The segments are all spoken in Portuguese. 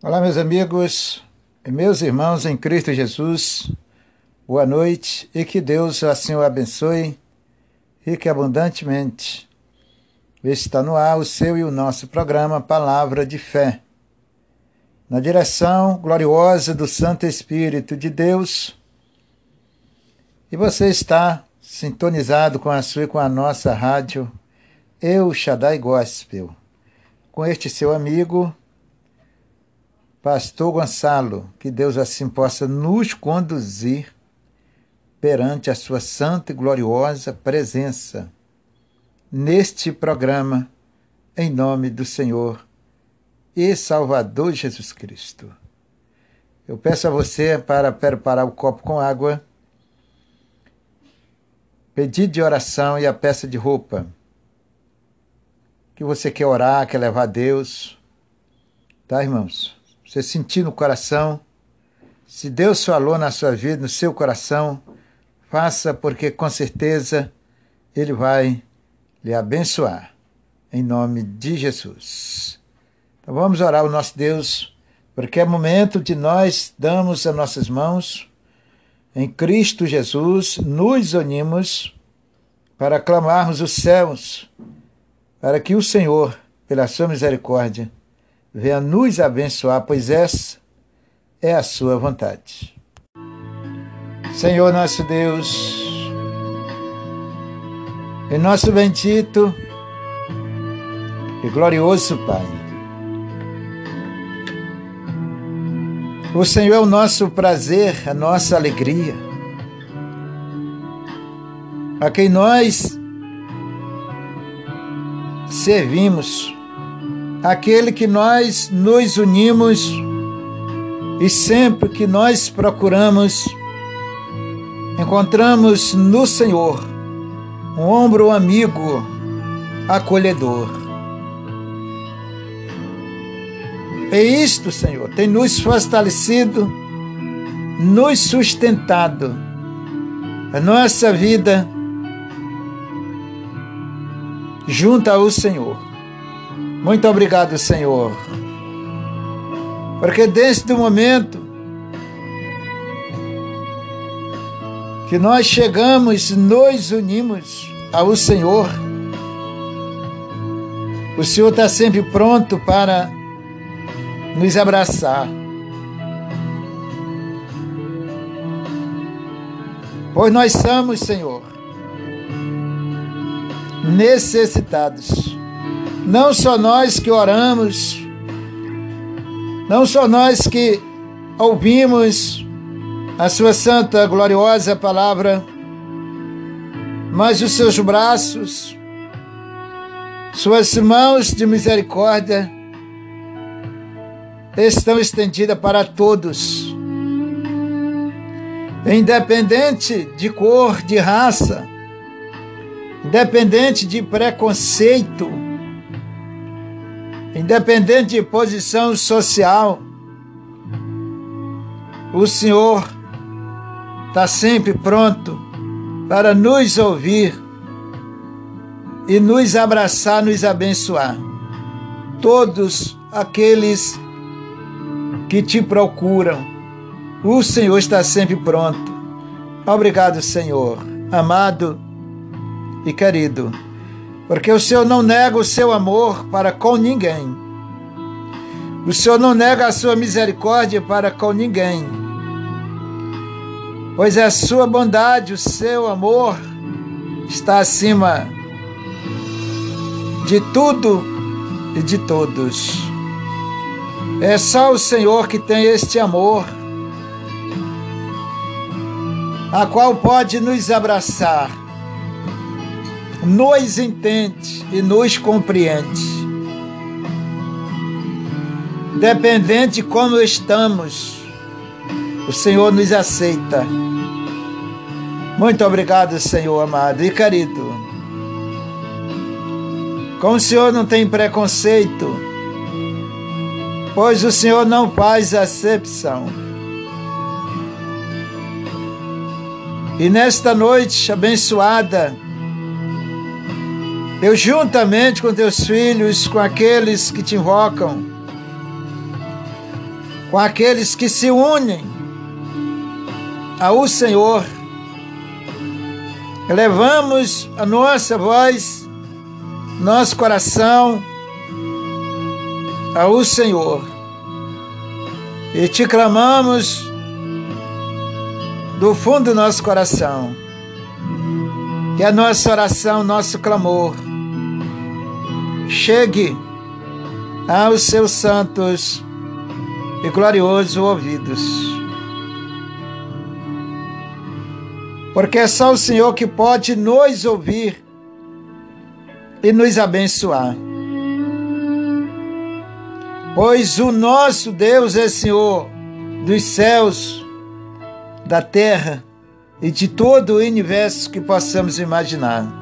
Olá, meus amigos e meus irmãos em Cristo Jesus. Boa noite e que Deus assim o abençoe rique abundantemente. Está no ar o seu e o nosso programa Palavra de Fé. Na direção gloriosa do Santo Espírito de Deus. E você está sintonizado com a sua e com a nossa rádio Eu Shaddai Gospel. Com este seu amigo Pastor Gonçalo, que Deus assim possa nos conduzir perante a sua santa e gloriosa presença neste programa, em nome do Senhor e Salvador Jesus Cristo. Eu peço a você para preparar o copo com água, pedido de oração e a peça de roupa. Que você quer orar, quer levar a Deus. Tá, irmãos? Você sentir no coração, se Deus falou na sua vida, no seu coração, faça, porque com certeza Ele vai lhe abençoar. Em nome de Jesus. Então vamos orar ao nosso Deus, porque é momento de nós darmos as nossas mãos em Cristo Jesus, nos unimos para clamarmos os céus, para que o Senhor, pela sua misericórdia, venha nos abençoar, pois essa é a sua vontade. Senhor nosso Deus, em nosso bendito e glorioso Pai, o Senhor é o nosso prazer, a nossa alegria, a quem nós servimos aquele que nós nos unimos e sempre que nós procuramos, encontramos no Senhor um ombro amigo, acolhedor. E isto, Senhor, tem nos fortalecido, nos sustentado a nossa vida junto ao Senhor. Muito obrigado, Senhor. Porque desde o momento que nós chegamos, nos unimos ao Senhor, o Senhor está sempre pronto para nos abraçar. Pois nós somos, Senhor, necessitados não só nós que oramos, não só nós que ouvimos a sua santa, gloriosa palavra, mas os seus braços, suas mãos de misericórdia estão estendidas para todos, independente de cor, de raça, independente de preconceito, independente de posição social, o Senhor está sempre pronto para nos ouvir e nos abraçar, nos abençoar. Todos aqueles que te procuram, o Senhor está sempre pronto. Obrigado, Senhor, amado e querido porque o Senhor não nega o seu amor para com ninguém. O Senhor não nega a sua misericórdia para com ninguém. Pois é a sua bondade, o seu amor está acima de tudo e de todos. É só o Senhor que tem este amor, a qual pode nos abraçar nos entende e nos compreende. Dependente de como estamos, o Senhor nos aceita. Muito obrigado, Senhor amado e querido. Com o Senhor não tem preconceito, pois o Senhor não faz acepção. E nesta noite abençoada, eu, juntamente com teus filhos, com aqueles que te invocam, com aqueles que se unem ao Senhor. Levamos a nossa voz, nosso coração ao Senhor e te clamamos do fundo do nosso coração que a nossa oração, nosso clamor chegue aos seus santos e gloriosos ouvidos. Porque é só o Senhor que pode nos ouvir e nos abençoar. Pois o nosso Deus é Senhor dos céus, da terra e de todo o universo que possamos imaginar.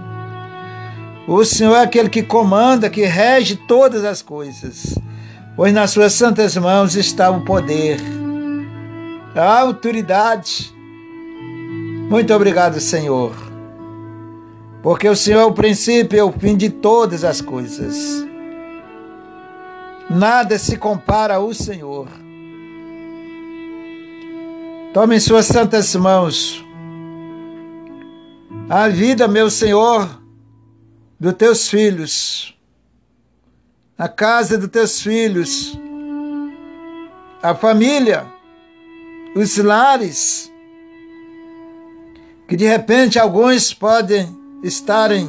O Senhor é aquele que comanda, que rege todas as coisas, pois nas suas santas mãos está o poder, a autoridade. Muito obrigado, Senhor, porque o Senhor é o princípio e o fim de todas as coisas. Nada se compara ao Senhor. Tome em suas santas mãos a vida, meu Senhor, dos teus filhos, a casa dos teus filhos, a família, os lares, que de repente alguns podem estarem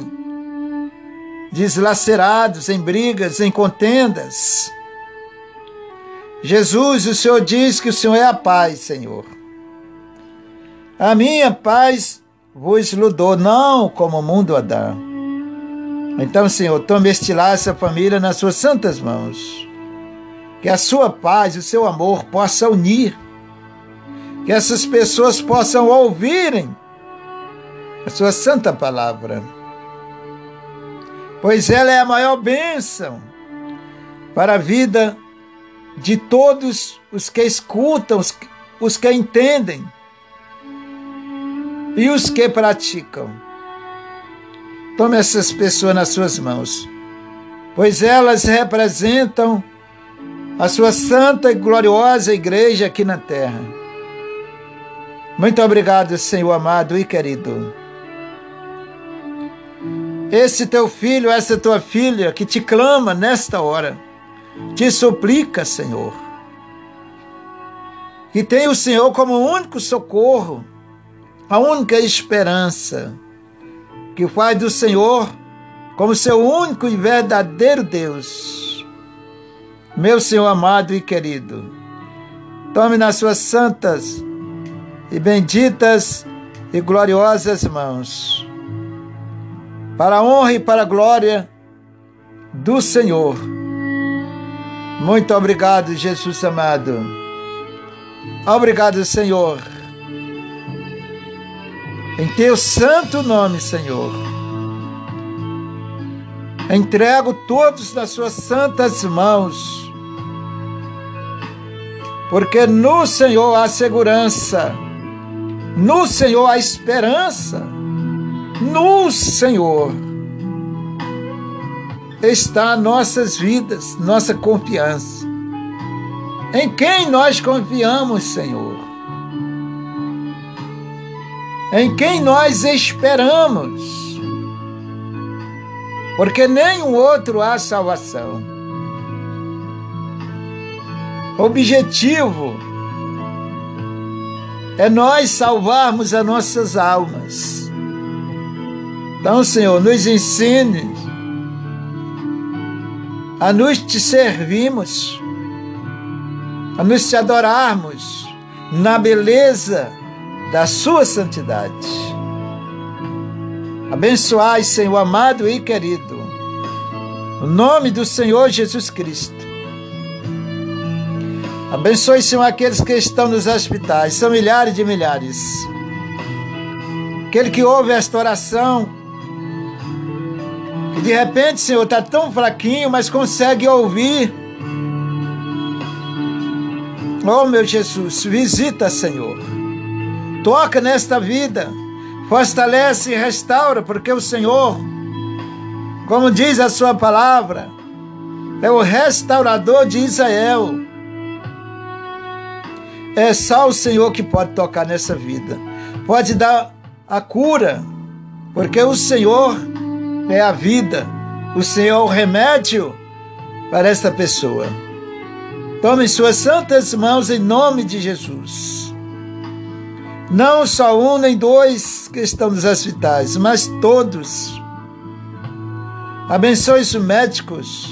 deslacerados em brigas, em contendas. Jesus, o Senhor diz que o Senhor é a paz, Senhor. A minha paz vos ludou, não como o mundo a. Então, Senhor, tome este lar, essa família nas suas santas mãos. Que a sua paz o seu amor possam unir. Que essas pessoas possam ouvirem a sua santa palavra. Pois ela é a maior bênção para a vida de todos os que escutam, os, os que entendem e os que praticam. Tome essas pessoas nas suas mãos, pois elas representam a sua santa e gloriosa igreja aqui na terra. Muito obrigado, Senhor amado e querido. Esse teu filho, essa tua filha que te clama nesta hora, te suplica, Senhor, que tem o Senhor como único socorro a única esperança que faz do Senhor como seu único e verdadeiro Deus. Meu Senhor amado e querido, tome nas suas santas e benditas e gloriosas mãos, para a honra e para a glória do Senhor. Muito obrigado, Jesus amado. Obrigado, Senhor em teu santo nome, Senhor. Entrego todos nas suas santas mãos, porque no Senhor há segurança, no Senhor há esperança, no Senhor está nossas vidas, nossa confiança. Em quem nós confiamos, Senhor? Em quem nós esperamos, porque nenhum outro há salvação. Objetivo é nós salvarmos as nossas almas. Então, Senhor, nos ensine a nos te servirmos, a nos te adorarmos na beleza da sua santidade. Abençoai, Senhor amado e querido, o nome do Senhor Jesus Cristo. Abençoe, Senhor, aqueles que estão nos hospitais, são milhares de milhares. Aquele que ouve esta oração, que de repente, Senhor, está tão fraquinho, mas consegue ouvir. Oh, meu Jesus, visita, Senhor Toca nesta vida, fortalece e restaura, porque o Senhor, como diz a sua palavra, é o restaurador de Israel. É só o Senhor que pode tocar nessa vida, pode dar a cura, porque o Senhor é a vida, o Senhor é o remédio para esta pessoa. Tome suas santas mãos em nome de Jesus. Não só um nem dois que estão nos hospitais, mas todos. Abençoe os médicos,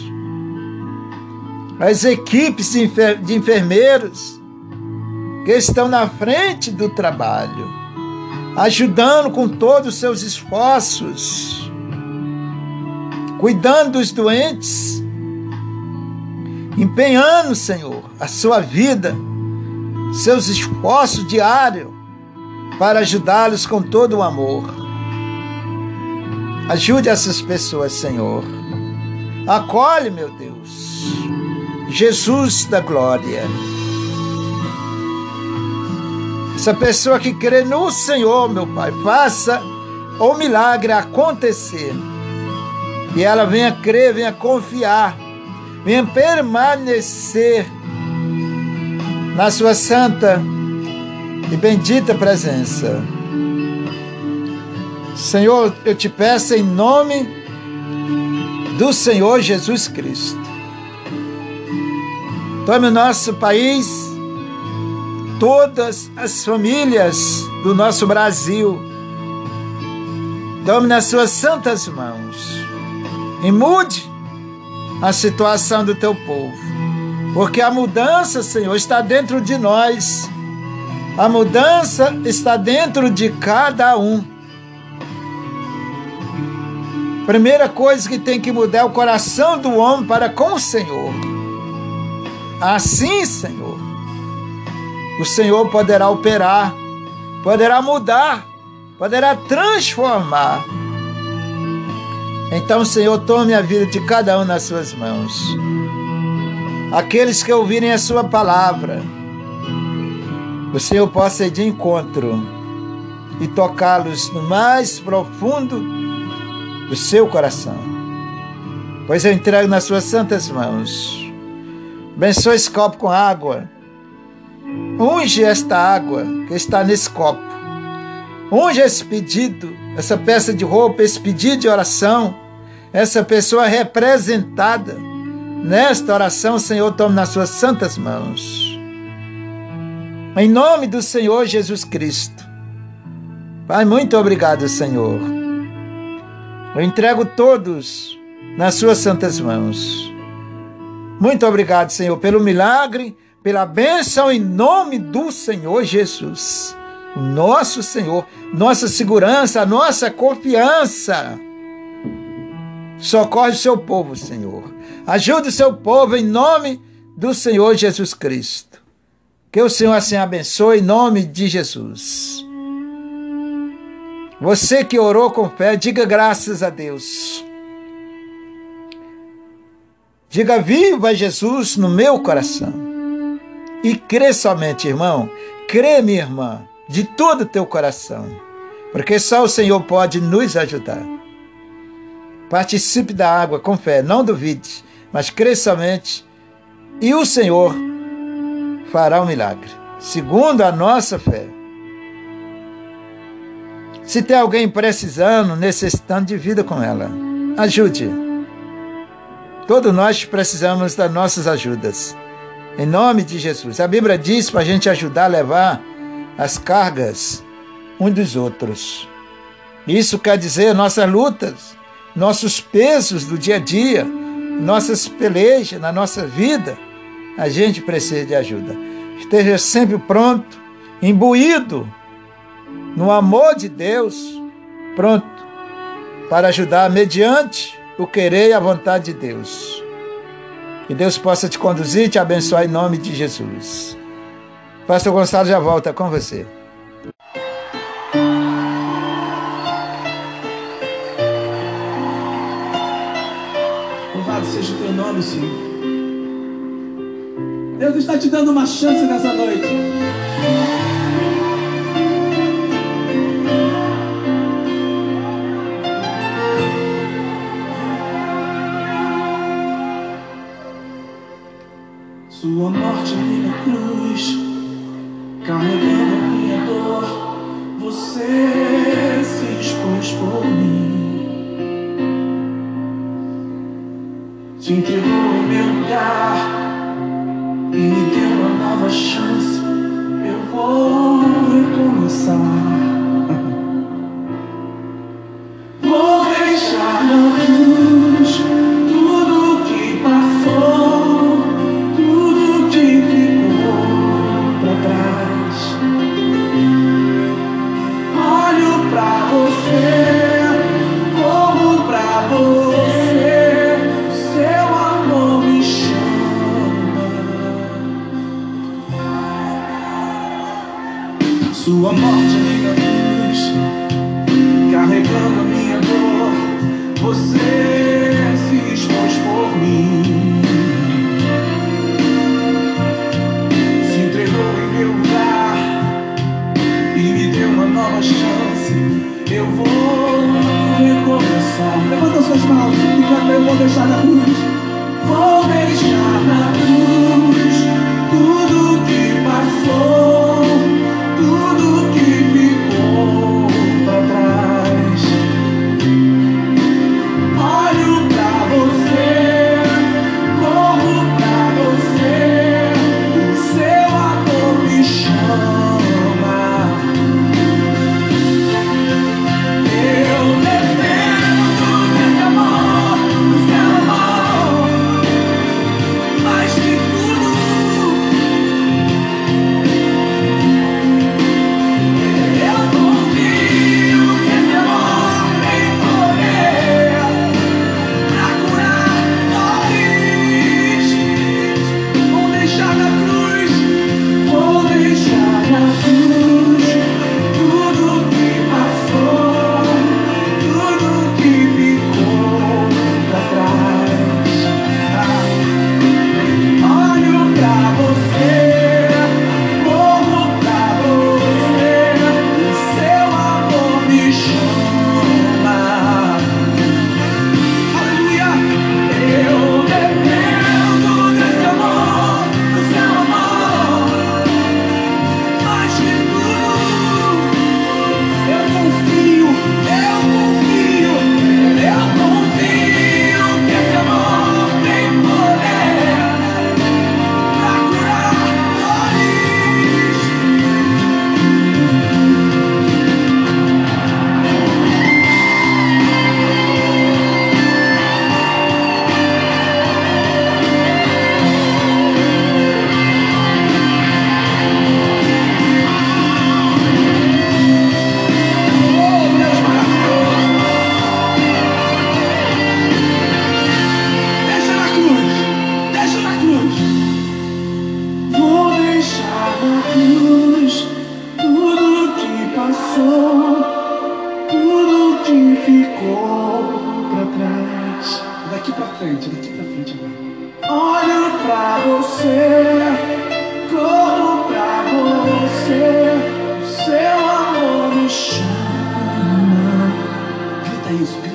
as equipes de, enfer de enfermeiros que estão na frente do trabalho, ajudando com todos os seus esforços, cuidando dos doentes, empenhando, Senhor, a sua vida, seus esforços diários para ajudá-los com todo o amor. Ajude essas pessoas, Senhor. Acolhe, meu Deus. Jesus da glória. Essa pessoa que crê no Senhor, meu Pai, faça o milagre acontecer. E ela venha crer, venha confiar, venha permanecer na sua santa e bendita presença. Senhor, eu te peço em nome do Senhor Jesus Cristo. Tome o nosso país, todas as famílias do nosso Brasil. Tome nas suas santas mãos e mude a situação do teu povo. Porque a mudança, Senhor, está dentro de nós. A mudança está dentro de cada um. Primeira coisa que tem que mudar é o coração do homem para com o Senhor. Assim, Senhor, o Senhor poderá operar, poderá mudar, poderá transformar. Então, Senhor, tome a vida de cada um nas suas mãos. Aqueles que ouvirem a sua palavra, o Senhor possa ir de encontro e tocá-los no mais profundo do seu coração. Pois eu entrego nas suas santas mãos. Abençoe esse copo com água. Unge esta água que está nesse copo. Unge esse pedido, essa peça de roupa, esse pedido de oração, essa pessoa representada. Nesta oração, Senhor, tome nas suas santas mãos. Em nome do Senhor Jesus Cristo. Pai, muito obrigado, Senhor. Eu entrego todos nas suas santas mãos. Muito obrigado, Senhor, pelo milagre, pela bênção em nome do Senhor Jesus. O nosso Senhor, nossa segurança, nossa confiança. Socorre o seu povo, Senhor. Ajude o seu povo em nome do Senhor Jesus Cristo. Que o Senhor assim abençoe em nome de Jesus. Você que orou com fé, diga graças a Deus. Diga viva Jesus no meu coração. E crê somente, irmão. Crê, minha irmã, de todo o teu coração. Porque só o Senhor pode nos ajudar. Participe da água com fé, não duvide, mas crê somente. E o Senhor fará um milagre, segundo a nossa fé. Se tem alguém precisando, necessitando de vida com ela, ajude. Todos nós precisamos das nossas ajudas. Em nome de Jesus. A Bíblia diz para a gente ajudar a levar as cargas uns dos outros. Isso quer dizer nossas lutas, nossos pesos do dia a dia, nossas pelejas na nossa vida a gente precisa de ajuda. Esteja sempre pronto, imbuído no amor de Deus, pronto para ajudar mediante o querer e a vontade de Deus. Que Deus possa te conduzir e te abençoar em nome de Jesus. Pastor Gonçalo já volta com você. Louvado seja o teu nome, Senhor. Deus está te dando uma chance nessa noite. Sua morte na cruz, carregando minha dor, você se expôs por mim. Te entregou meu lugar me dê uma nova chance, eu vou recomeçar.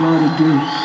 Lord of Deuce.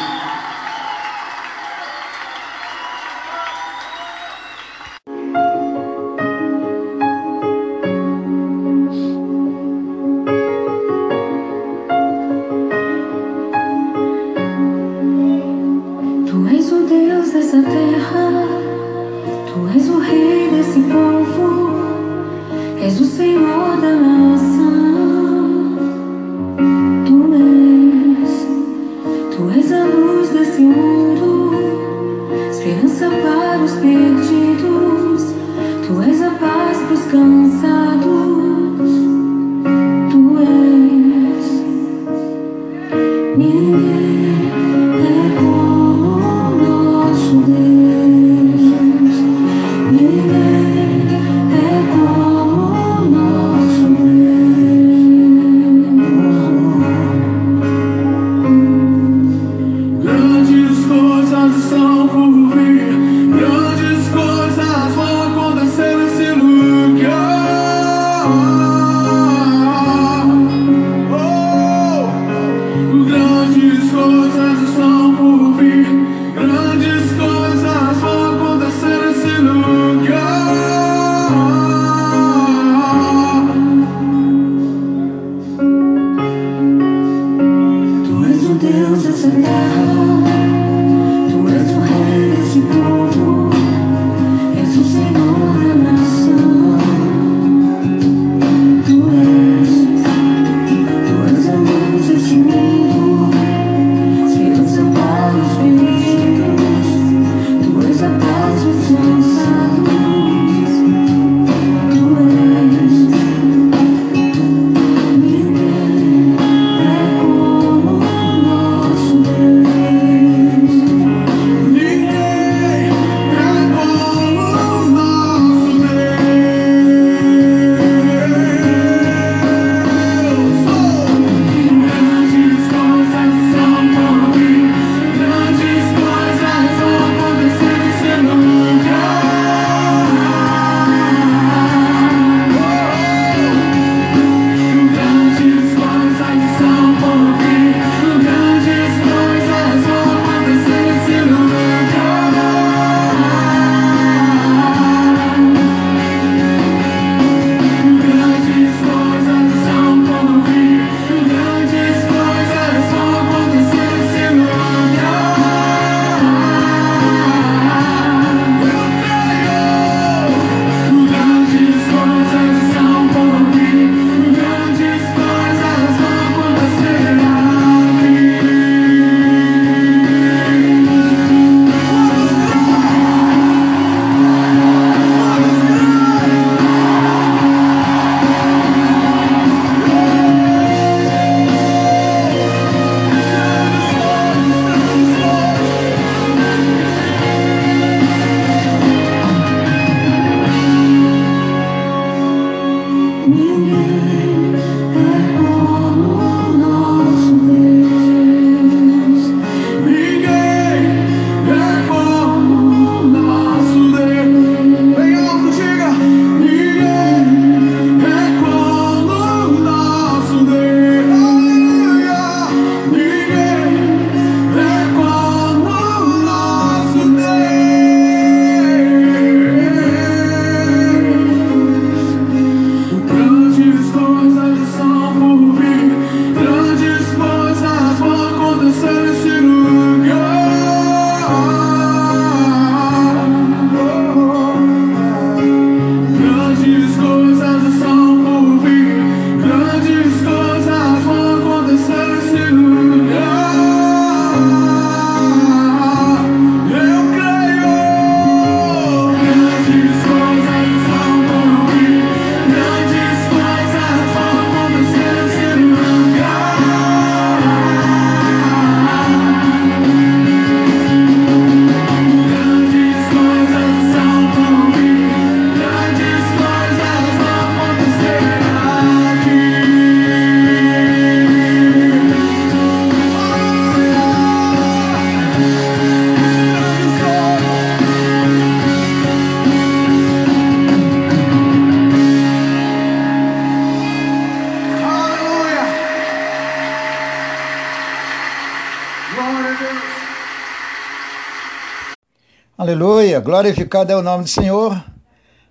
Glorificado é o nome do Senhor.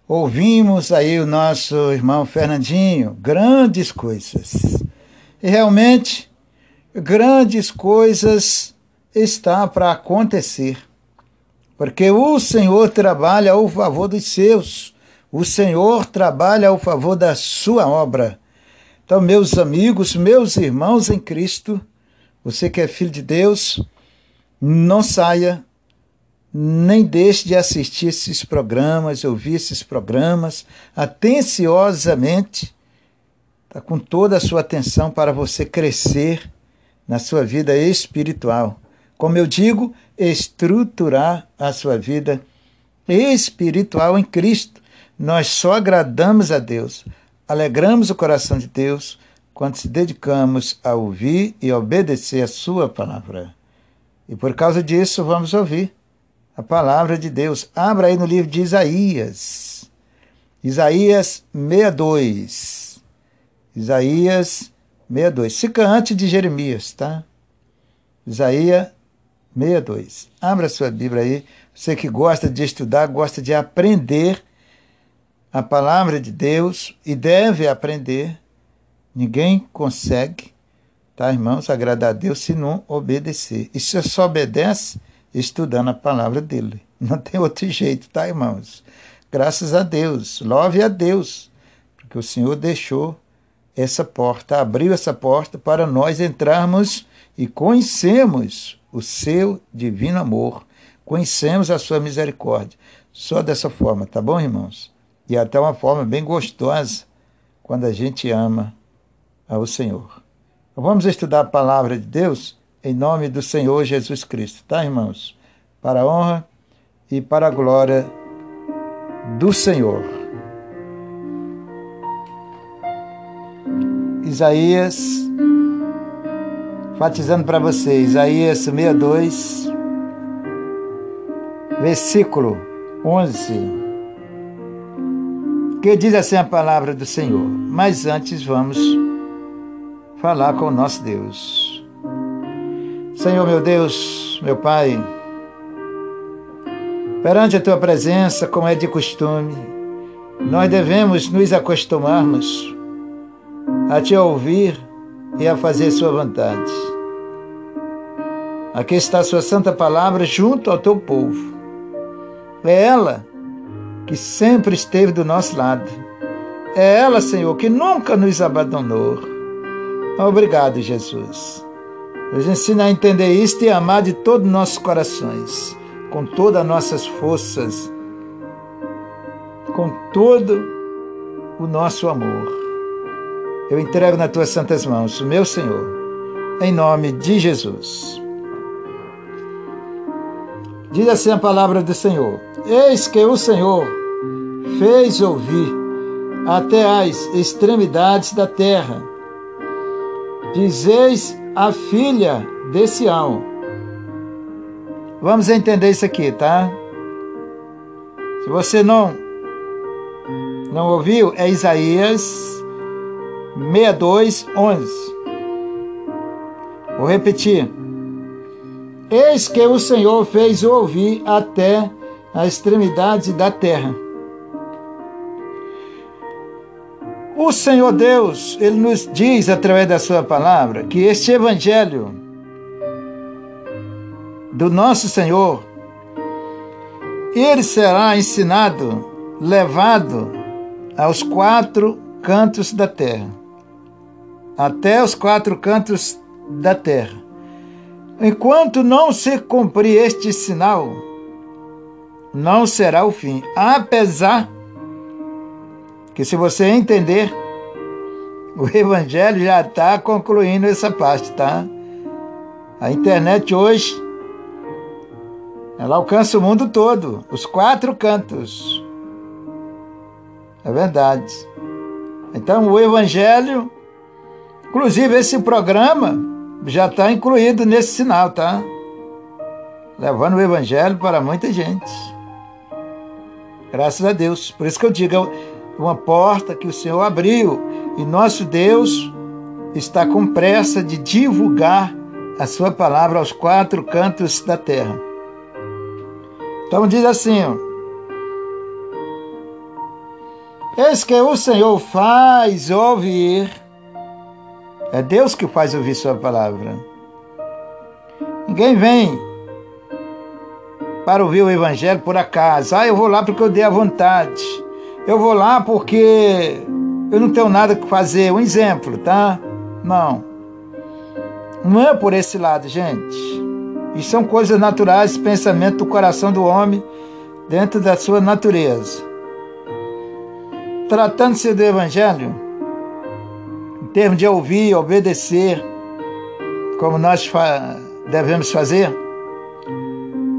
Ouvimos aí o nosso irmão Fernandinho, grandes coisas. E realmente, grandes coisas está para acontecer. Porque o Senhor trabalha ao favor dos seus. O Senhor trabalha ao favor da sua obra. Então, meus amigos, meus irmãos em Cristo, você que é filho de Deus, não saia, nem deixe de assistir esses programas, ouvir esses programas atenciosamente, tá, com toda a sua atenção para você crescer na sua vida espiritual. Como eu digo, estruturar a sua vida espiritual em Cristo. Nós só agradamos a Deus, alegramos o coração de Deus quando se dedicamos a ouvir e obedecer a Sua palavra. E por causa disso, vamos ouvir a palavra de Deus. Abra aí no livro de Isaías. Isaías 62. Isaías 62. Fica antes de Jeremias, tá? Isaías 62. Abra sua Bíblia aí. Você que gosta de estudar, gosta de aprender a palavra de Deus e deve aprender Ninguém consegue, tá, irmãos, agradar a Deus se não obedecer. E se só obedece estudando a palavra dele. Não tem outro jeito, tá, irmãos? Graças a Deus, louve a Deus, porque o Senhor deixou essa porta, abriu essa porta para nós entrarmos e conhecermos o seu divino amor, conhecemos a sua misericórdia. Só dessa forma, tá bom, irmãos? E até uma forma bem gostosa quando a gente ama ao Senhor. Vamos estudar a palavra de Deus em nome do Senhor Jesus Cristo, tá, irmãos? Para a honra e para a glória do Senhor. Isaías, fatizando para vocês, Isaías 62, versículo 11 que diz assim a palavra do Senhor. Mas antes vamos falar com o nosso Deus. Senhor meu Deus, meu Pai, perante a tua presença, como é de costume, nós devemos nos acostumarmos a te ouvir e a fazer sua vontade. Aqui está a sua santa palavra junto ao teu povo. É ela que sempre esteve do nosso lado. É ela, Senhor, que nunca nos abandonou. Obrigado, Jesus. Nos ensina a entender isto e amar de todos os nossos corações, com todas as nossas forças, com todo o nosso amor. Eu entrego nas tuas santas mãos, meu Senhor, em nome de Jesus. Diz assim a palavra do Senhor: Eis que o Senhor fez ouvir até as extremidades da terra Dizeis a filha de Sião. Vamos entender isso aqui, tá? Se você não não ouviu, é Isaías 62, 11. Vou repetir. Eis que o Senhor fez ouvir até a extremidade da terra O Senhor Deus, ele nos diz através da sua palavra que este evangelho do nosso Senhor ele será ensinado, levado aos quatro cantos da terra. Até os quatro cantos da terra. Enquanto não se cumprir este sinal, não será o fim. Apesar que se você entender, o Evangelho já está concluindo essa parte, tá? A internet hoje, ela alcança o mundo todo, os quatro cantos. É verdade. Então o Evangelho, inclusive esse programa, já está incluído nesse sinal, tá? Levando o Evangelho para muita gente. Graças a Deus. Por isso que eu digo, uma porta que o Senhor abriu e nosso Deus está com pressa de divulgar a sua palavra aos quatro cantos da terra. Então diz assim. Eis que o Senhor faz ouvir. É Deus que faz ouvir sua palavra. Ninguém vem para ouvir o evangelho por acaso. Ah, eu vou lá porque eu dei a vontade. Eu vou lá porque eu não tenho nada que fazer. Um exemplo, tá? Não. Não é por esse lado, gente. Isso são coisas naturais, pensamento do coração do homem dentro da sua natureza. Tratando-se do Evangelho, em termos de ouvir, obedecer, como nós fa devemos fazer,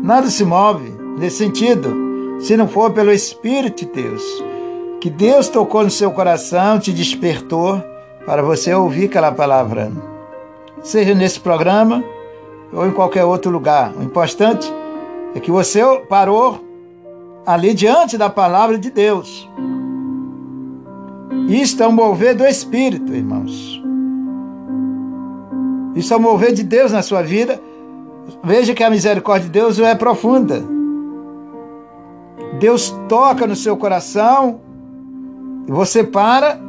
nada se move nesse sentido se não for pelo Espírito de Deus. Que Deus tocou no seu coração, te despertou para você ouvir aquela palavra seja nesse programa ou em qualquer outro lugar. O importante é que você parou ali diante da palavra de Deus. Isto é o mover do Espírito, irmãos. Isso é o mover de Deus na sua vida. Veja que a misericórdia de Deus é profunda. Deus toca no seu coração e você para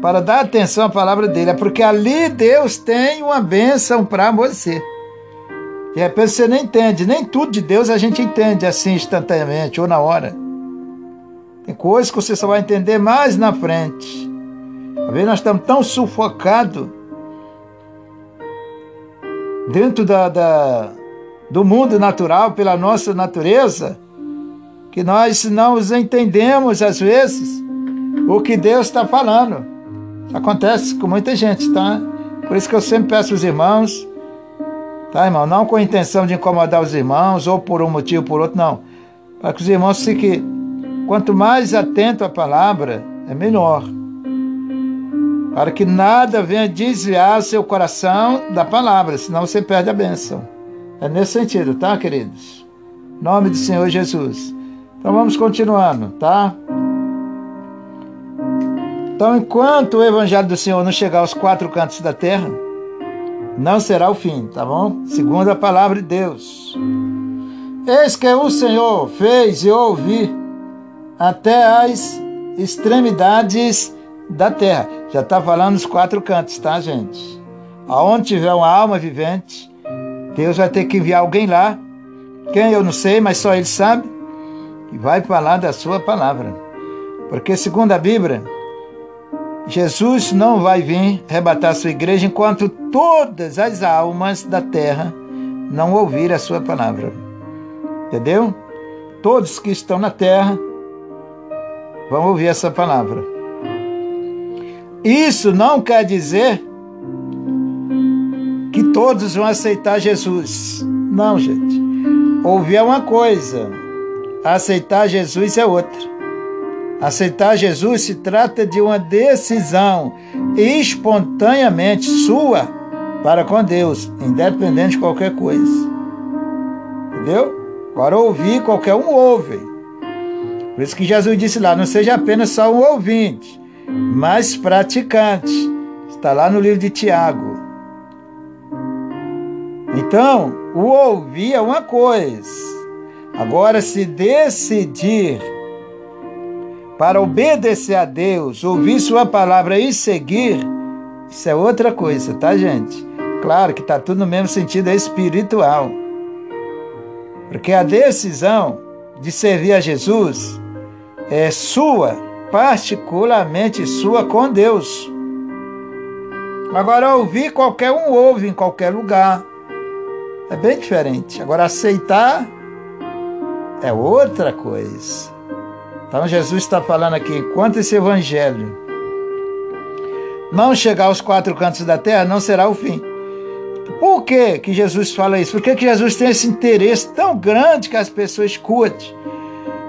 para dar atenção à palavra dele. É porque ali Deus tem uma bênção para você. De repente você nem entende, nem tudo de Deus a gente entende assim instantaneamente ou na hora. Tem coisas que você só vai entender mais na frente. Às vezes nós estamos tão sufocados dentro da, da, do mundo natural, pela nossa natureza, que nós não entendemos às vezes o que Deus está falando. Acontece com muita gente, tá? Por isso que eu sempre peço aos irmãos, tá, irmão? Não com a intenção de incomodar os irmãos, ou por um motivo ou por outro, não. Para que os irmãos fiquem, quanto mais atento à palavra, é melhor. Para que nada venha desviar seu coração da palavra, senão você perde a bênção. É nesse sentido, tá, queridos? Em nome do Senhor Jesus. Então vamos continuando, tá? Então, enquanto o evangelho do Senhor não chegar aos quatro cantos da terra, não será o fim, tá bom? Segundo a palavra de Deus. Eis que o Senhor fez e ouvi até as extremidades da terra. Já está falando os quatro cantos, tá, gente? Aonde tiver uma alma vivente, Deus vai ter que enviar alguém lá. Quem eu não sei, mas só Ele sabe. E vai falar da sua palavra. Porque, segundo a Bíblia, Jesus não vai vir rebatar sua igreja enquanto todas as almas da terra não ouvirem a sua palavra. Entendeu? Todos que estão na terra vão ouvir essa palavra. Isso não quer dizer que todos vão aceitar Jesus. Não, gente. Ouvir é uma coisa, aceitar Jesus é outra. Aceitar Jesus se trata de uma decisão espontaneamente sua para com Deus, independente de qualquer coisa. Entendeu? Agora ouvir, qualquer um ouve. Por isso que Jesus disse lá: não seja apenas só um ouvinte, mas praticante. Está lá no livro de Tiago. Então, o ouvir é uma coisa. Agora, se decidir para obedecer a Deus, ouvir Sua palavra e seguir, isso é outra coisa, tá, gente? Claro que está tudo no mesmo sentido espiritual. Porque a decisão de servir a Jesus é sua, particularmente sua com Deus. Agora, ouvir, qualquer um ouve em qualquer lugar. É bem diferente. Agora, aceitar é outra coisa. Então Jesus está falando aqui, enquanto esse evangelho não chegar aos quatro cantos da terra, não será o fim. Por que, que Jesus fala isso? Por que, que Jesus tem esse interesse tão grande que as pessoas escutem?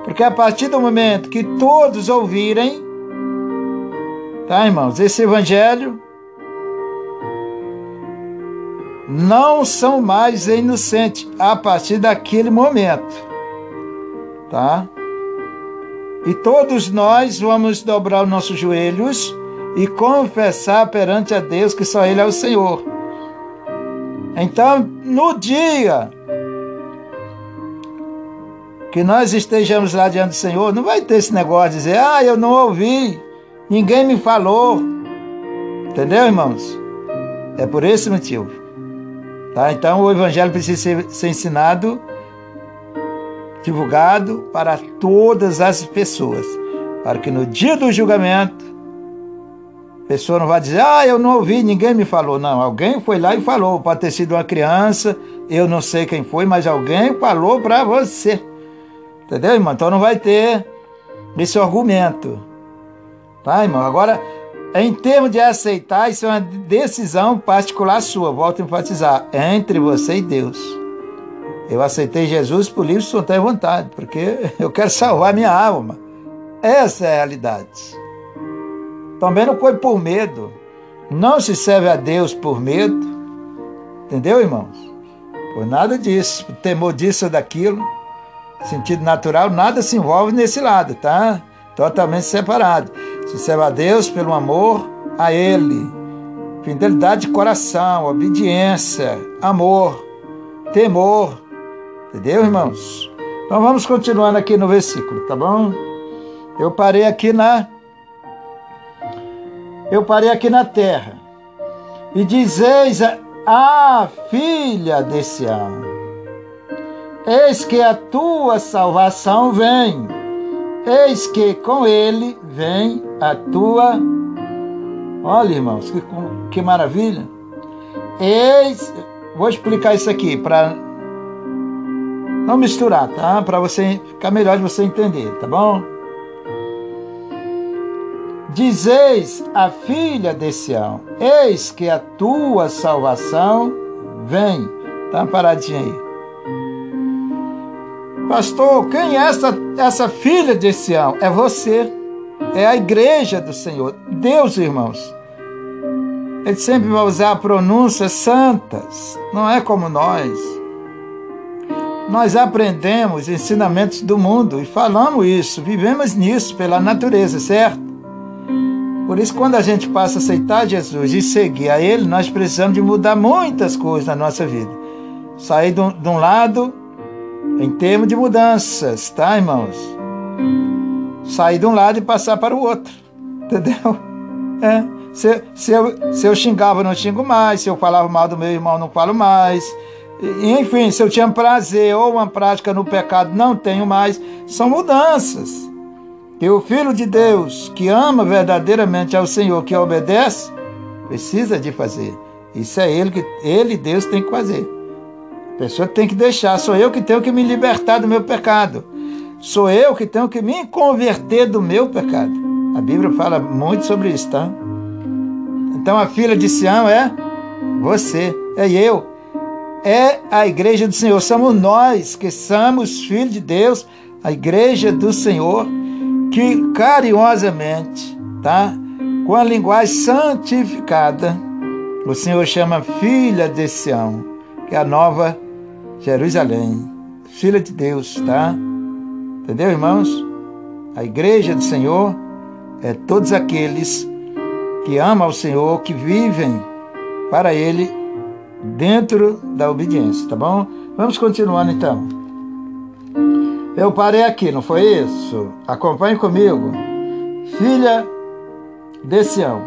Porque a partir do momento que todos ouvirem, tá, irmãos, esse evangelho não são mais inocentes a partir daquele momento, tá? E todos nós vamos dobrar os nossos joelhos e confessar perante a Deus que só Ele é o Senhor. Então, no dia que nós estejamos lá diante do Senhor, não vai ter esse negócio de dizer, ah, eu não ouvi, ninguém me falou. Entendeu, irmãos? É por esse motivo. Tá? Então o evangelho precisa ser, ser ensinado, divulgado para todas as pessoas, para que no dia do julgamento a pessoa não vai dizer, ah, eu não ouvi, ninguém me falou. Não, alguém foi lá e falou. Pode ter sido uma criança, eu não sei quem foi, mas alguém falou para você. Entendeu, irmão? Então não vai ter esse argumento. Tá, irmão? Agora, em termos de aceitar, isso é uma decisão particular sua. Volto a enfatizar. Entre você e Deus. Eu aceitei Jesus por livre espontânea vontade, porque eu quero salvar minha alma. Essa é a realidade. Também não foi por medo. Não se serve a Deus por medo. Entendeu, irmãos? Por nada disso, por temor disso ou daquilo. Sentido natural, nada se envolve nesse lado, tá? Totalmente separado. Se serve a Deus pelo amor a Ele. Fidelidade de coração, obediência, amor, temor. Entendeu, irmãos? Então vamos continuando aqui no versículo, tá bom? Eu parei aqui na eu parei aqui na terra. E dizeis a ah, filha de Sião, eis que a tua salvação vem, eis que com ele vem a tua. Olha, irmãos, que, que maravilha. Eis, vou explicar isso aqui para não misturar, tá? Para você ficar melhor de você entender, tá bom? Dizeis a filha de Sião: Eis que a tua salvação vem. Tá paradinha aí. Pastor, quem é essa, essa filha de Sião? É você. É a igreja do Senhor. Deus, irmãos. Ele sempre vai usar pronúncias santas. Não é como nós. Nós aprendemos ensinamentos do mundo e falamos isso, vivemos nisso pela natureza, certo? Por isso, quando a gente passa a aceitar Jesus e seguir a Ele, nós precisamos de mudar muitas coisas na nossa vida. Sair de um, lado em termos de mudanças, tá, irmãos? Sair de um lado e passar para o outro, entendeu? É. Se, se, eu, se eu xingava, não xingo mais. Se eu falava mal do meu irmão, não falo mais. Enfim, se eu tinha prazer ou uma prática no pecado, não tenho mais. São mudanças. E o Filho de Deus, que ama verdadeiramente ao Senhor, que obedece, precisa de fazer. Isso é Ele que Ele, Deus, tem que fazer. A pessoa tem que deixar. Sou eu que tenho que me libertar do meu pecado. Sou eu que tenho que me converter do meu pecado. A Bíblia fala muito sobre isso, tá? Então a filha de Sião é você, é eu. É a igreja do Senhor. Somos nós que somos filhos de Deus, a igreja do Senhor que carinhosamente, tá? Com a linguagem santificada, o Senhor chama filha de Sião, que é a nova Jerusalém, filha de Deus, tá? Entendeu, irmãos? A igreja do Senhor é todos aqueles que amam ao Senhor, que vivem para Ele dentro da obediência, tá bom? Vamos continuando então. Eu parei aqui, não foi isso? Acompanhe comigo. Filha de Sião,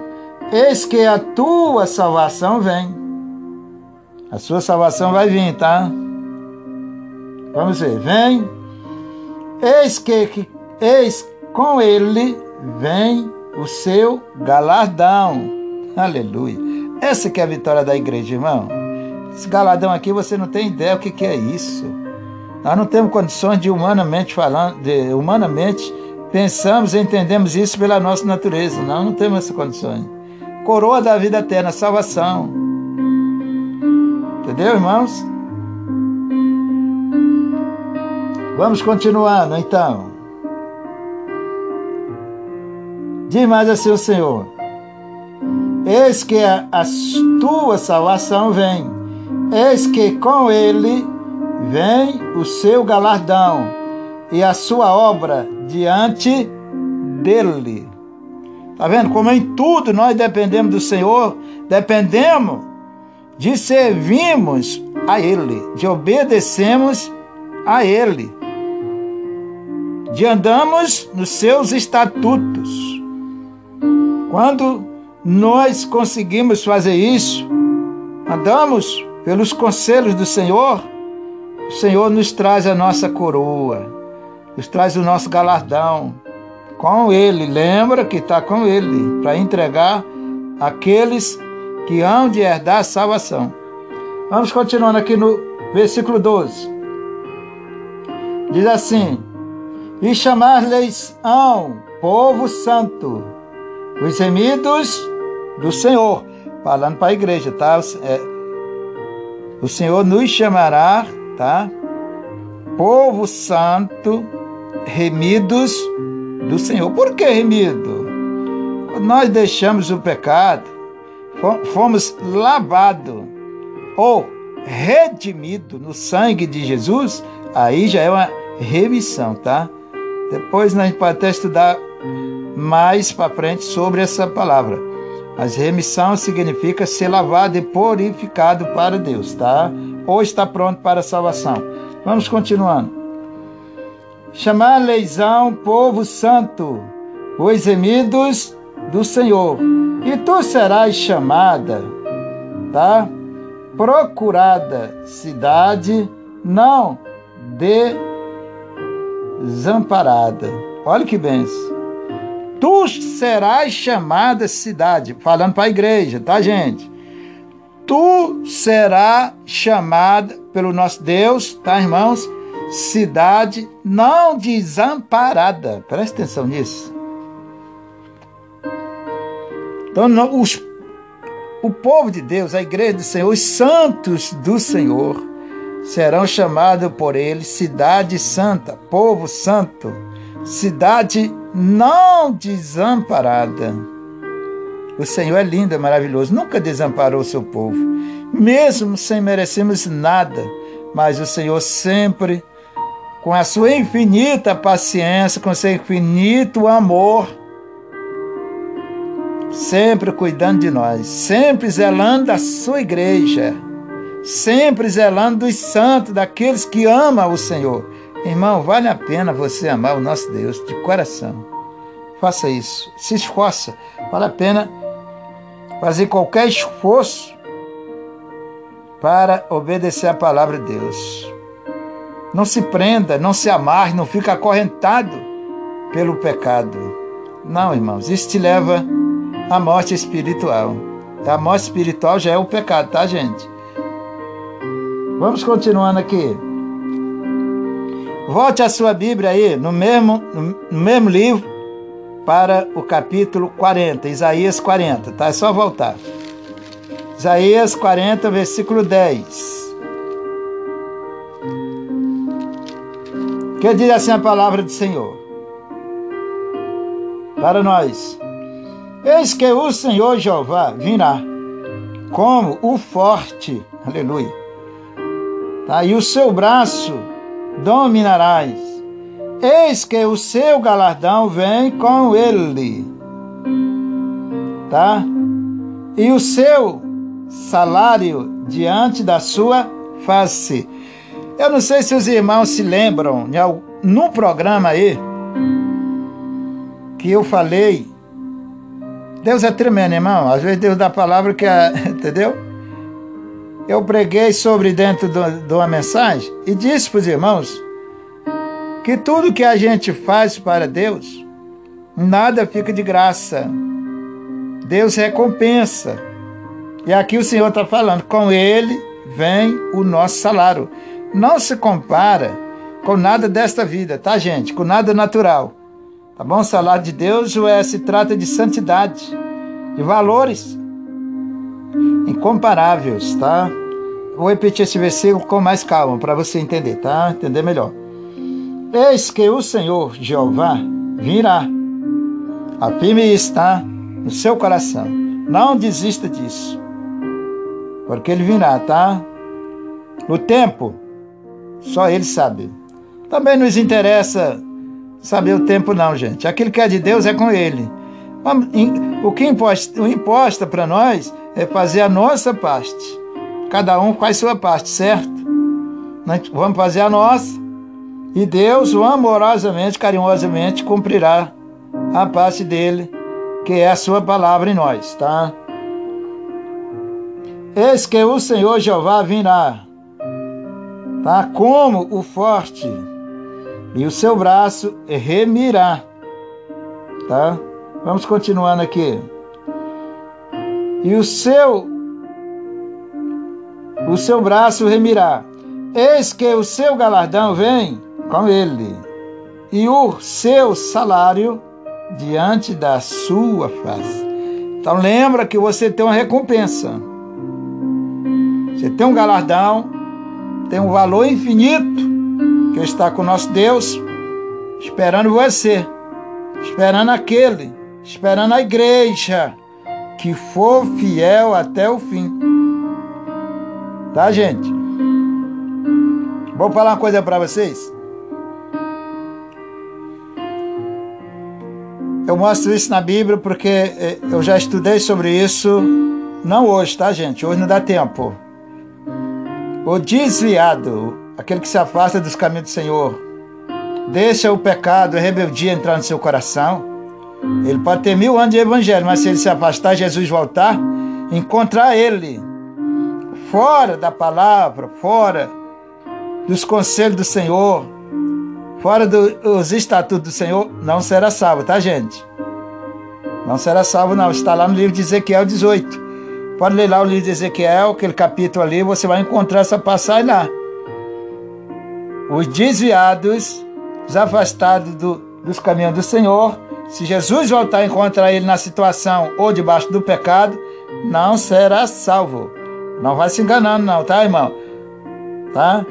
eis que a tua salvação vem. A sua salvação vai vir, tá? Vamos ver, vem. Eis que, que eis com ele vem o seu galardão. Aleluia. Essa que é a vitória da igreja, irmão. Esse galardão aqui você não tem ideia o que, que é isso. Nós não temos condições de humanamente falando, de humanamente pensamos e entendemos isso pela nossa natureza. Não, não temos essas condições. Coroa da vida eterna, salvação. Entendeu, irmãos? Vamos continuando, então. Diz mais assim o Senhor: Eis que a, a tua salvação vem, eis que com ele vem o seu galardão e a sua obra diante dele. Tá vendo? Como em tudo nós dependemos do Senhor, dependemos de servirmos a Ele, de obedecemos a Ele. de andarmos nos seus estatutos. Quando nós conseguimos fazer isso, andamos pelos conselhos do Senhor, o Senhor nos traz a nossa coroa, nos traz o nosso galardão com Ele. Lembra que está com Ele para entregar aqueles que hão de herdar a salvação. Vamos continuando aqui no versículo 12. Diz assim: E chamar-lhes ao povo santo, os remidos do Senhor, falando para a igreja, tá? É, o Senhor nos chamará, tá? Povo santo, remidos do Senhor. Por que remido? Nós deixamos o pecado, fomos lavados ou redimidos no sangue de Jesus, aí já é uma remissão, tá? Depois nós pode até estudar mais para frente sobre essa palavra. Mas remissão significa ser lavado e purificado para Deus, tá? Ou está pronto para a salvação. Vamos continuando. Chamar leizão, povo santo, os remidos do Senhor. E tu serás chamada, tá? Procurada cidade, não desamparada. Olha que benção. Tu serás chamada cidade, falando para a igreja, tá, gente? Tu será chamada pelo nosso Deus, tá, irmãos? Cidade não desamparada. Presta atenção nisso. Então, os, o povo de Deus, a igreja do Senhor, os santos do Senhor, serão chamados por ele cidade santa, povo santo, cidade não desamparada. O Senhor é lindo, é maravilhoso, nunca desamparou o seu povo, mesmo sem merecermos nada, mas o Senhor sempre, com a sua infinita paciência, com seu infinito amor, sempre cuidando de nós, sempre zelando da sua igreja, sempre zelando dos santos, daqueles que amam o Senhor. Irmão, vale a pena você amar o nosso Deus de coração. Faça isso, se esforça. Vale a pena fazer qualquer esforço para obedecer a palavra de Deus. Não se prenda, não se amarre, não fique acorrentado pelo pecado. Não, irmãos, isso te leva a morte espiritual. A morte espiritual já é o pecado, tá, gente? Vamos continuando aqui. Volte a sua Bíblia aí, no mesmo, no mesmo livro, para o capítulo 40, Isaías 40, tá? É só voltar. Isaías 40, versículo 10. Que diz assim a palavra do Senhor para nós. Eis que o Senhor Jeová virá como o forte, aleluia. Tá? E o seu braço dominarás. Eis que o seu galardão vem com ele. Tá? E o seu salário diante da sua face. Eu não sei se os irmãos se lembram, no programa aí, que eu falei Deus é tremendo, irmão. Às vezes Deus dá a palavra que é, entendeu? Eu preguei sobre dentro de uma mensagem e disse para os irmãos que tudo que a gente faz para Deus, nada fica de graça. Deus recompensa. E aqui o Senhor está falando, com Ele vem o nosso salário. Não se compara com nada desta vida, tá, gente? Com nada natural. Tá bom? O salário de Deus é, se trata de santidade, de valores incomparáveis, tá? Vou repetir esse versículo com mais calma para você entender, tá? Entender melhor. Eis que o Senhor Jeová virá. Afirme está no seu coração. Não desista disso. Porque ele virá, tá? No tempo, só ele sabe. Também nos interessa saber o tempo, não, gente. Aquilo que é de Deus é com Ele. O que imposta, imposta para nós é fazer a nossa parte. Cada um faz sua parte, certo? Nós vamos fazer a nossa E Deus amorosamente, carinhosamente cumprirá a parte dele, que é a sua palavra em nós, tá? Eis que o Senhor Jeová virá, tá? Como o forte, e o seu braço remirá, tá? Vamos continuando aqui. E o seu o seu braço remirá. Eis que o seu galardão vem com ele, e o seu salário diante da sua face. Então lembra que você tem uma recompensa. Você tem um galardão, tem um valor infinito que está com o nosso Deus, esperando você, esperando aquele, esperando a igreja que for fiel até o fim. Tá, gente? Vou falar uma coisa para vocês. Eu mostro isso na Bíblia porque eh, eu já estudei sobre isso, não hoje, tá, gente? Hoje não dá tempo. O desviado, aquele que se afasta dos caminhos do Senhor, deixa o pecado, a rebeldia entrar no seu coração. Ele pode ter mil anos de evangelho, mas se ele se afastar, Jesus voltar, encontrar ele fora da palavra, fora dos conselhos do Senhor, fora dos estatutos do Senhor, não será salvo, tá, gente? Não será salvo, não. Está lá no livro de Ezequiel 18. Pode ler lá o livro de Ezequiel, aquele capítulo ali, você vai encontrar essa passagem lá. Os desviados, os afastados do, dos caminhos do Senhor, se Jesus voltar a encontrar ele na situação ou debaixo do pecado, não será salvo. Não vai se enganando, não, tá, irmão? Tá?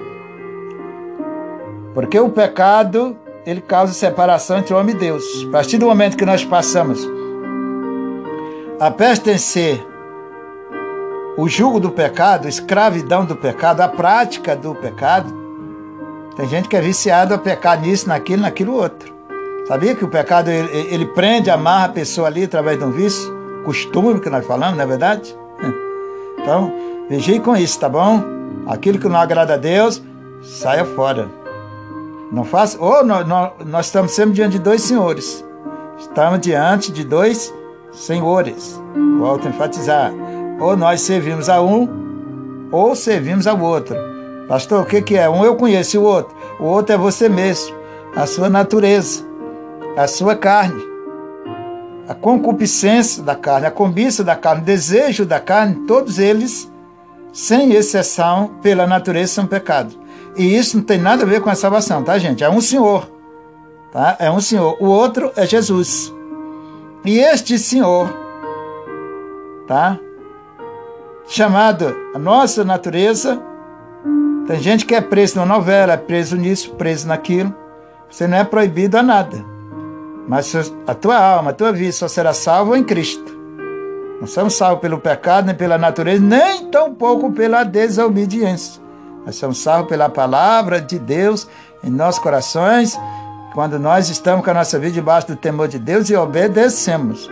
Porque o pecado, ele causa separação entre o homem e Deus. A partir do momento que nós passamos a pertencer o jugo do pecado, a escravidão do pecado, a prática do pecado, tem gente que é viciado a pecar nisso, naquilo, naquilo outro. Sabia que o pecado ele, ele prende, amarra a pessoa ali através de um vício, costume que nós falamos, não é verdade? Então, vigie com isso, tá bom? Aquilo que não agrada a Deus, saia fora. Não faça. Ou nós, nós, estamos sempre diante de dois senhores. Estamos diante de dois senhores. Volto a enfatizar. Ou nós servimos a um, ou servimos ao outro. Pastor, o que, que é? Um eu conheço, o outro. O outro é você mesmo, a sua natureza, a sua carne, a concupiscência da carne, a cobiça da carne, o desejo da carne, todos eles, sem exceção, pela natureza, são pecados. E isso não tem nada a ver com a salvação, tá, gente? É um Senhor. Tá? É um Senhor. O outro é Jesus. E este Senhor, tá? Chamado a nossa natureza. Tem gente que é preso na novela, é preso nisso, preso naquilo. Você não é proibido a nada. Mas a tua alma, a tua vida só será salva em Cristo. Não somos salvos pelo pecado, nem pela natureza, nem tampouco pela desobediência. Nós somos salvos pela palavra de Deus em nossos corações, quando nós estamos com a nossa vida debaixo do temor de Deus e obedecemos.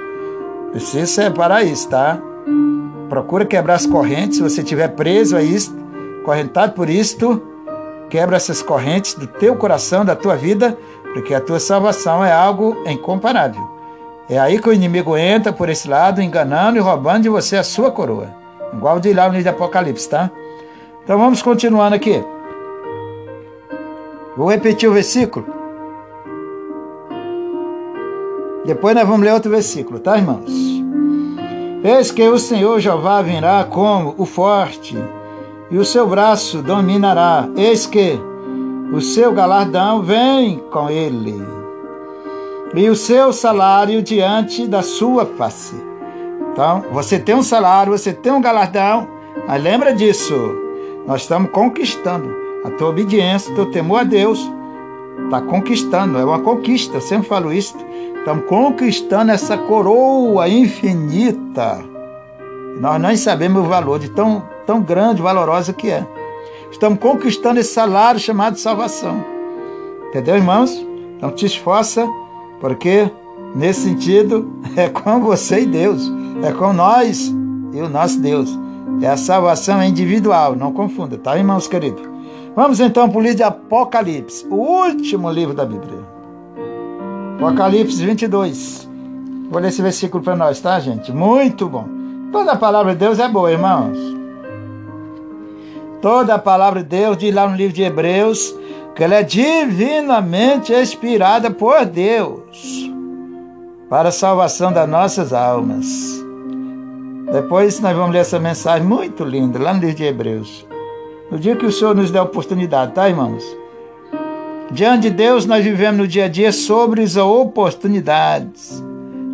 Precisa separar isso, tá? Procura quebrar as correntes. Se você estiver preso a isso, correntado por isto, quebra essas correntes do teu coração, da tua vida, porque a tua salvação é algo incomparável. É aí que o inimigo entra por esse lado, enganando e roubando de você a sua coroa. Igual de lá no livro de Apocalipse, tá? Então vamos continuando aqui. Vou repetir o versículo. Depois nós vamos ler outro versículo, tá, irmãos? Eis que o Senhor Jeová virá como o forte, e o seu braço dominará. Eis que o seu galardão vem com ele, e o seu salário diante da sua face. Então, você tem um salário, você tem um galardão, mas lembra disso. Nós estamos conquistando. A tua obediência, o teu temor a Deus está conquistando. É uma conquista, eu sempre falo isso. Estamos conquistando essa coroa infinita. Nós nem sabemos o valor de tão, tão grande, valorosa que é. Estamos conquistando esse salário chamado salvação. Entendeu, irmãos? Então te esforça, porque nesse sentido é com você e Deus. É com nós e o nosso Deus. É a salvação individual, não confunda, tá, irmãos queridos? Vamos então para o livro de Apocalipse, o último livro da Bíblia. Apocalipse 22. Vou ler esse versículo para nós, tá, gente? Muito bom. Toda a palavra de Deus é boa, irmãos. Toda a palavra de Deus diz lá no livro de Hebreus que ela é divinamente inspirada por Deus para a salvação das nossas almas. Depois nós vamos ler essa mensagem muito linda lá no livro de Hebreus. No dia que o Senhor nos der a oportunidade, tá, irmãos? Diante de Deus, nós vivemos no dia a dia sobre as oportunidades.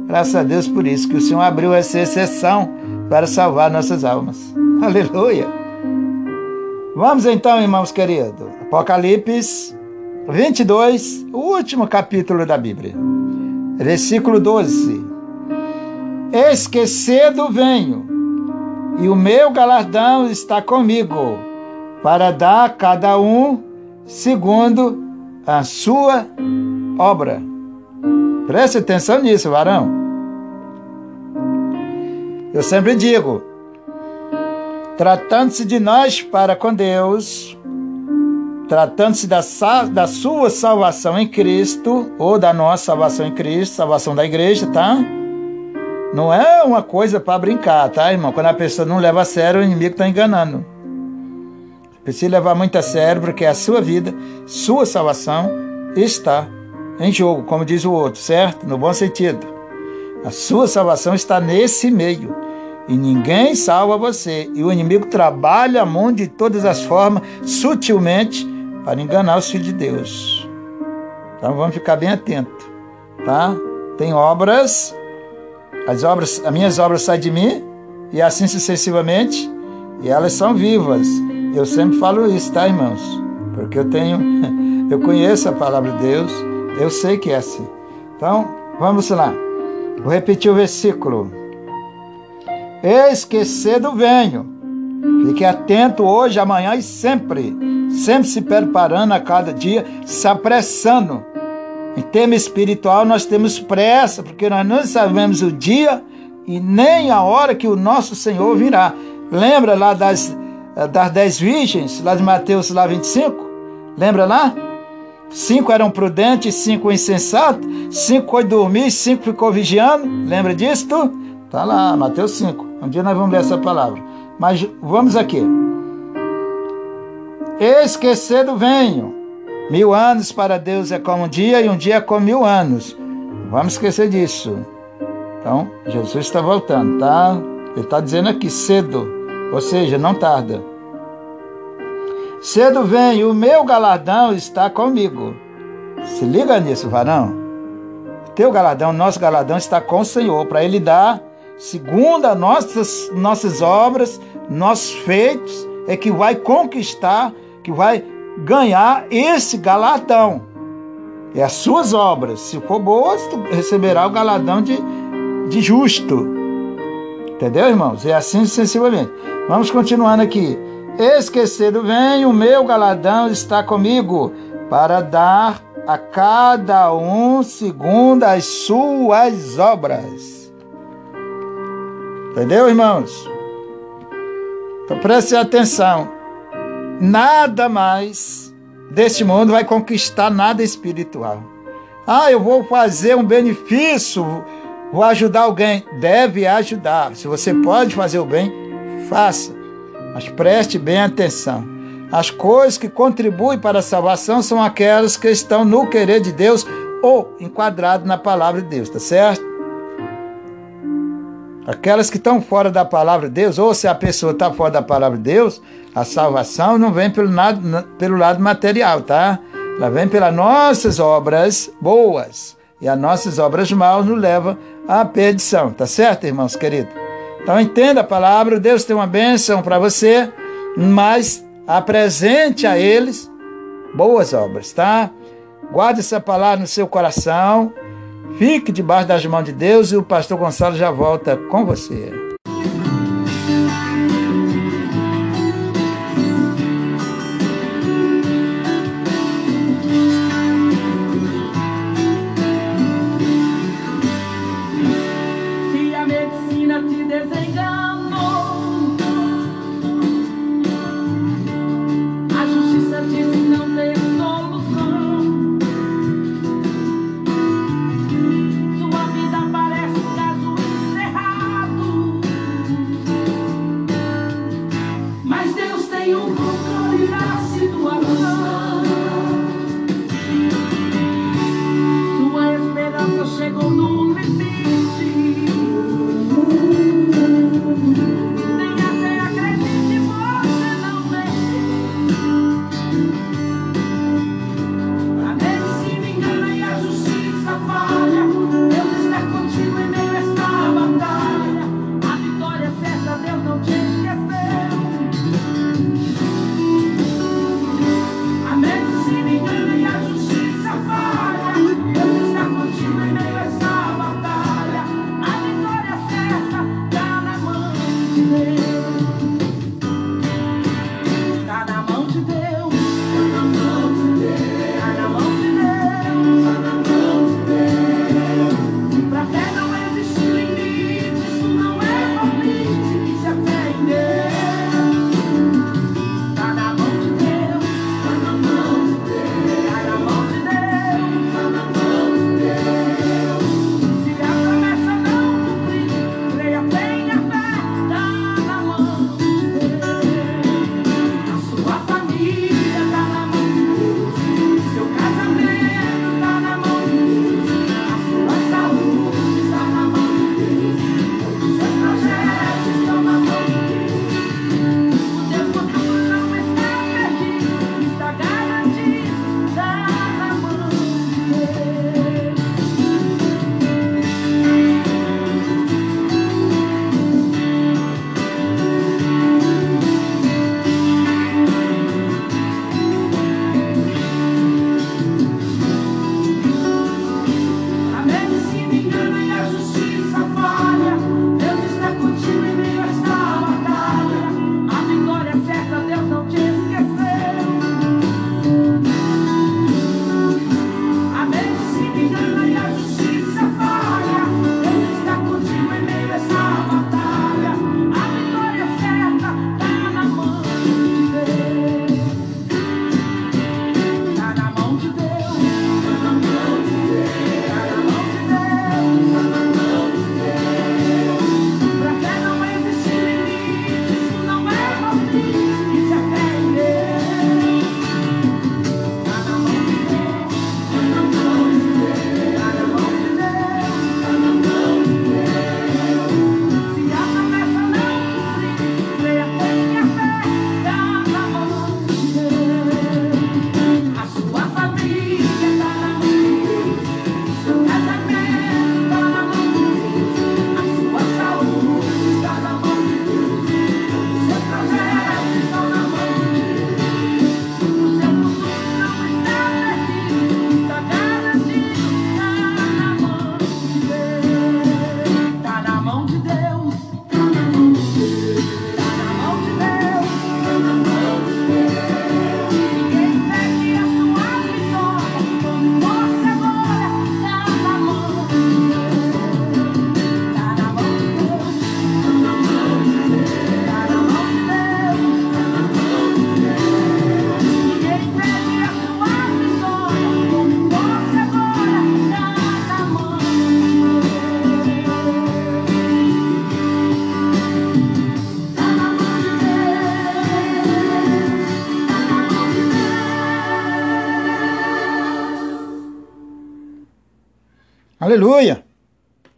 Graças a Deus por isso, que o Senhor abriu essa exceção para salvar nossas almas. Aleluia! Vamos então, irmãos queridos. Apocalipse 22, o último capítulo da Bíblia. Versículo 12. Esquecido venho, e o meu galardão está comigo, para dar a cada um segundo a sua obra. Preste atenção nisso, varão. Eu sempre digo, tratando-se de nós para com Deus, tratando-se da, da sua salvação em Cristo, ou da nossa salvação em Cristo, salvação da igreja, tá? Não é uma coisa para brincar, tá, irmão? Quando a pessoa não leva a sério, o inimigo está enganando. Precisa levar muito a sério, porque a sua vida, sua salvação está em jogo, como diz o outro, certo? No bom sentido. A sua salvação está nesse meio. E ninguém salva você. E o inimigo trabalha a mão de todas as formas, sutilmente, para enganar os filhos de Deus. Então vamos ficar bem atentos, tá? Tem obras, as obras, as minhas obras saem de mim e assim sucessivamente, e elas são vivas. Eu sempre falo isso, tá, irmãos? Porque eu tenho, eu conheço a palavra de Deus, eu sei que é assim. Então, vamos lá. Vou repetir o versículo. Esquecido venho. Fique atento hoje, amanhã e sempre. Sempre se preparando a cada dia, se apressando. Em tema espiritual, nós temos pressa, porque nós não sabemos o dia e nem a hora que o nosso Senhor virá. Lembra lá das, das dez virgens, lá de Mateus lá 25? Lembra lá? Cinco eram prudentes, cinco insensatos, cinco foi dormir, cinco ficou vigiando. Lembra disso? Tá lá, Mateus 5. Um dia nós vamos ler essa palavra. Mas vamos aqui. Esquecido venho. Mil anos para Deus é como um dia e um dia é como mil anos. Vamos esquecer disso. Então, Jesus está voltando, tá? Ele está dizendo aqui cedo, ou seja, não tarda. Cedo vem, o meu galardão está comigo. Se liga nisso, varão. Teu galardão, nosso galardão está com o Senhor, para Ele dar, segundo as nossas, nossas obras, nossos feitos, é que vai conquistar, que vai ganhar esse galardão. É as suas obras. Se for boas, tu receberá o galardão de, de justo. Entendeu, irmãos? É assim sensivelmente. Vamos continuando aqui. Esquecido vem, o meu galadão está comigo, para dar a cada um segundo as suas obras. Entendeu, irmãos? Então preste atenção. Nada mais deste mundo vai conquistar nada espiritual. Ah, eu vou fazer um benefício, vou ajudar alguém. Deve ajudar. Se você pode fazer o bem, faça. Mas preste bem atenção. As coisas que contribuem para a salvação são aquelas que estão no querer de Deus ou enquadrado na palavra de Deus, tá certo? Aquelas que estão fora da palavra de Deus, ou se a pessoa está fora da palavra de Deus, a salvação não vem pelo lado, pelo lado material, tá? Ela vem pelas nossas obras boas. E as nossas obras maus nos levam à perdição, tá certo, irmãos queridos? Então entenda a palavra, Deus tem uma bênção para você, mas apresente a eles boas obras, tá? Guarde essa palavra no seu coração, fique debaixo das mãos de Deus e o pastor Gonçalo já volta com você.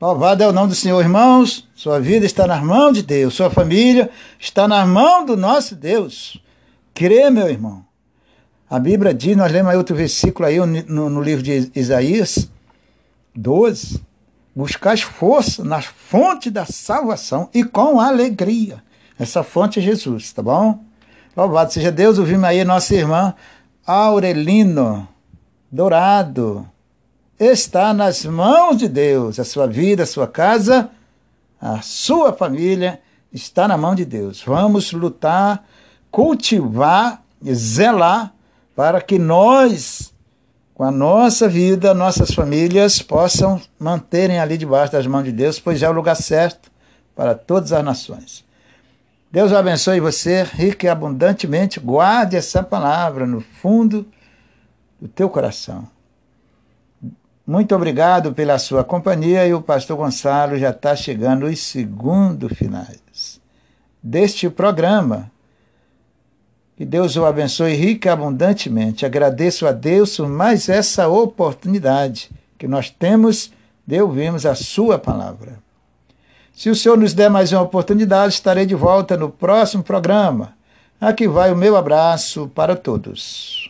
Louvado é o nome do Senhor, irmãos. Sua vida está nas mãos de Deus, sua família está nas mãos do nosso Deus. Crê, meu irmão. A Bíblia diz, nós lemos aí outro versículo aí no, no livro de Isaías 12. Buscais força nas fontes da salvação e com alegria. Essa fonte é Jesus, tá bom? Louvado seja Deus, ouvimos aí nossa irmã Aurelino Dourado. Está nas mãos de Deus. A sua vida, a sua casa, a sua família está na mão de Deus. Vamos lutar, cultivar, zelar para que nós, com a nossa vida, nossas famílias, possam manterem ali debaixo das mãos de Deus, pois é o lugar certo para todas as nações. Deus abençoe você rico e abundantemente. Guarde essa palavra no fundo do teu coração. Muito obrigado pela sua companhia e o pastor Gonçalo já está chegando os segundos finais deste programa que Deus o abençoe rica e abundantemente. Agradeço a Deus por mais essa oportunidade que nós temos de ouvirmos a Sua palavra. Se o Senhor nos der mais uma oportunidade, estarei de volta no próximo programa. Aqui vai o meu abraço para todos.